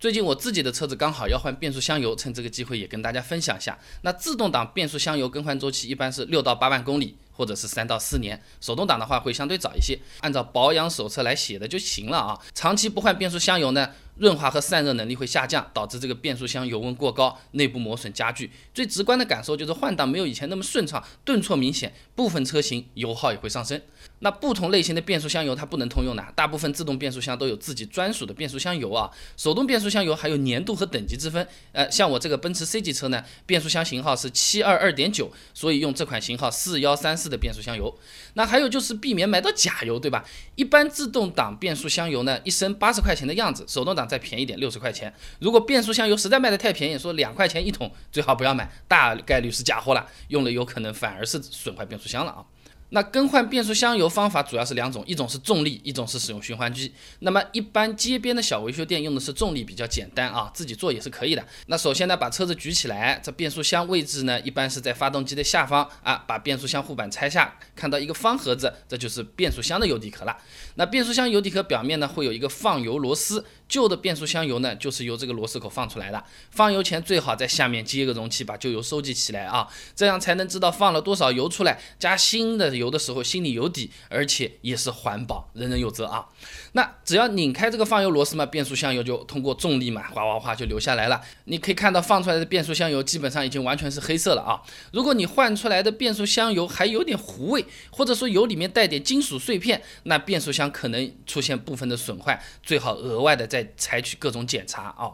最近我自己的车子刚好要换变速箱油，趁这个机会也跟大家分享一下。那自动挡变速箱油更换周期一般是六到八万公里，或者是三到四年。手动挡的话会相对早一些，按照保养手册来写的就行了啊。长期不换变速箱油呢？润滑和散热能力会下降，导致这个变速箱油温过高，内部磨损加剧。最直观的感受就是换挡没有以前那么顺畅，顿挫明显，部分车型油耗也会上升。那不同类型的变速箱油它不能通用的，大部分自动变速箱都有自己专属的变速箱油啊。手动变速箱油还有年度和等级之分。呃，像我这个奔驰 C 级车呢，变速箱型号是七二二点九，所以用这款型号四幺三四的变速箱油。那还有就是避免买到假油，对吧？一般自动挡变速箱油呢，一升八十块钱的样子，手动挡再便宜点，六十块钱。如果变速箱油实在卖的太便宜，说两块钱一桶，最好不要买，大概率是假货了，用了有可能反而是损坏变速箱了啊。那更换变速箱油方法主要是两种，一种是重力，一种是使用循环机。那么一般街边的小维修店用的是重力，比较简单啊，自己做也是可以的。那首先呢，把车子举起来，这变速箱位置呢，一般是在发动机的下方啊，把变速箱护板拆下，看到一个方盒子，这就是变速箱的油底壳了。那变速箱油底壳表面呢，会有一个放油螺丝。旧的变速箱油呢，就是由这个螺丝口放出来的。放油前最好在下面接一个容器，把旧油收集起来啊，这样才能知道放了多少油出来。加新的油的时候心里有底，而且也是环保，人人有责啊。那只要拧开这个放油螺丝嘛，变速箱油就通过重力嘛，哗哗哗就流下来了。你可以看到放出来的变速箱油基本上已经完全是黑色了啊。如果你换出来的变速箱油还有点糊味，或者说油里面带点金属碎片，那变速箱可能出现部分的损坏，最好额外的再。采取各种检查啊，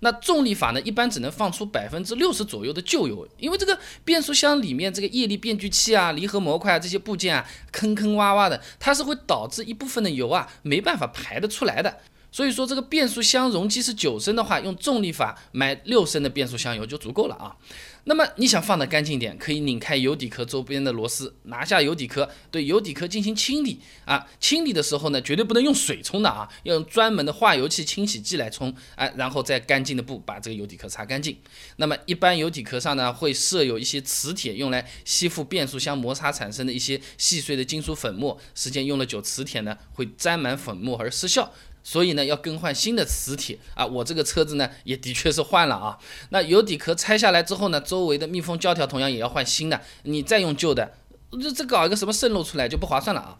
那重力法呢，一般只能放出百分之六十左右的旧油，因为这个变速箱里面这个液力变矩器啊、离合模块啊这些部件啊，坑坑洼洼的，它是会导致一部分的油啊没办法排得出来的。所以说这个变速箱容积是九升的话，用重力法买六升的变速箱油就足够了啊。那么你想放得干净点，可以拧开油底壳周边的螺丝，拿下油底壳，对油底壳进行清理啊。清理的时候呢，绝对不能用水冲的啊，要用专门的化油器清洗剂来冲，哎，然后再干净的布把这个油底壳擦干净。那么一般油底壳上呢，会设有一些磁铁，用来吸附变速箱摩擦产生的一些细碎的金属粉末，时间用了久，磁铁呢会沾满粉末而失效。所以呢，要更换新的磁铁啊！我这个车子呢，也的确是换了啊。那油底壳拆下来之后呢，周围的密封胶条同样也要换新的。你再用旧的，这这搞一个什么渗漏出来就不划算了啊。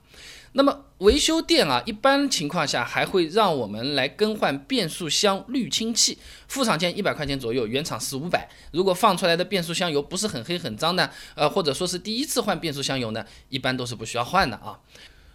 那么维修店啊，一般情况下还会让我们来更换变速箱滤清器，副厂件一百块钱左右，原厂四五百。如果放出来的变速箱油不是很黑很脏呢，呃，或者说是第一次换变速箱油呢，一般都是不需要换的啊。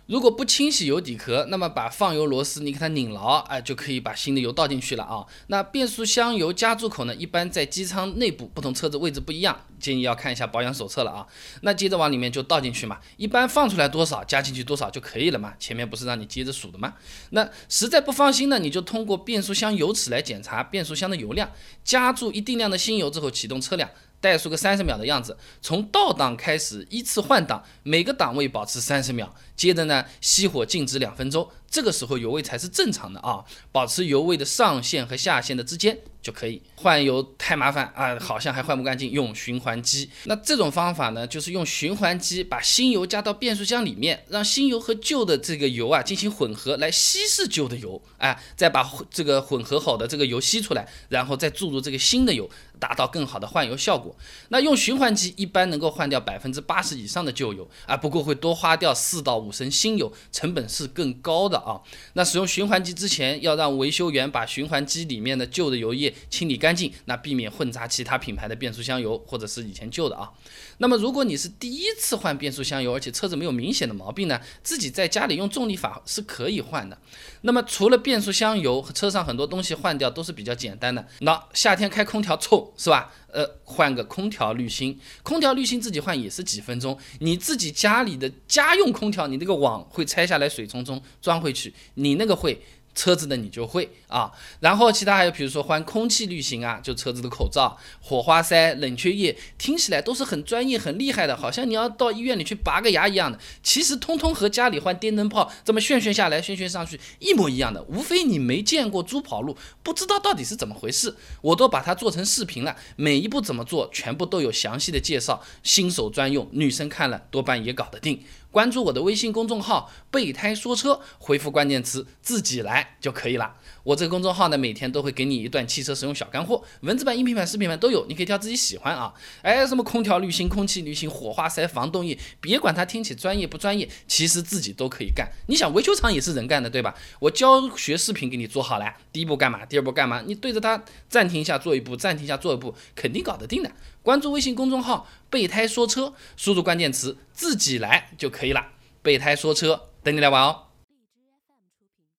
如果不清洗油底壳，那么把放油螺丝你给它拧牢，哎，就可以把新的油倒进去了啊。那变速箱油加注口呢，一般在机舱内部，不同车子位置不一样，建议要看一下保养手册了啊。那接着往里面就倒进去嘛，一般放出来多少加进去多少就可以了嘛。前面不是让你接着数的吗？那实在不放心呢，你就通过变速箱油尺来检查变速箱的油量，加注一定量的新油之后启动车辆。怠速个三十秒的样子，从倒档开始依次换挡，每个档位保持三十秒，接着呢熄火静止两分钟，这个时候油位才是正常的啊，保持油位的上限和下限的之间。就可以换油太麻烦啊，好像还换不干净，用循环机。那这种方法呢，就是用循环机把新油加到变速箱里面，让新油和旧的这个油啊进行混合，来稀释旧的油，哎，再把这个混合好的这个油吸出来，然后再注入这个新的油，达到更好的换油效果。那用循环机一般能够换掉百分之八十以上的旧油啊，不过会多花掉四到五升新油，成本是更高的啊。那使用循环机之前，要让维修员把循环机里面的旧的油液。清理干净，那避免混杂其他品牌的变速箱油或者是以前旧的啊。那么如果你是第一次换变速箱油，而且车子没有明显的毛病呢，自己在家里用重力法是可以换的。那么除了变速箱油车上很多东西换掉都是比较简单的。那夏天开空调臭是吧？呃，换个空调滤芯，空调滤芯自己换也是几分钟。你自己家里的家用空调，你那个网会拆下来水冲冲装回去，你那个会。车子的你就会啊，然后其他还有比如说换空气滤芯啊，就车子的口罩、火花塞、冷却液，听起来都是很专业、很厉害的，好像你要到医院里去拔个牙一样的。其实通通和家里换电灯泡这么炫炫下来、炫炫上去一模一样的，无非你没见过猪跑路，不知道到底是怎么回事。我都把它做成视频了，每一步怎么做，全部都有详细的介绍，新手专用，女生看了多半也搞得定。关注我的微信公众号“备胎说车”，回复关键词“自己来”就可以了。我这个公众号呢，每天都会给你一段汽车使用小干货，文字版、音频版、视频版都有，你可以挑自己喜欢啊。哎，什么空调滤芯、空气滤芯、火花塞、防冻液，别管它听起专业不专业，其实自己都可以干。你想维修厂也是人干的，对吧？我教学视频给你做好了，第一步干嘛？第二步干嘛？你对着它暂停一下做一步，暂停一下做一步，肯定搞得定的。关注微信公众号“备胎说车”，输入关键词“自己来”就可以可以了。备胎说车，等你来玩哦。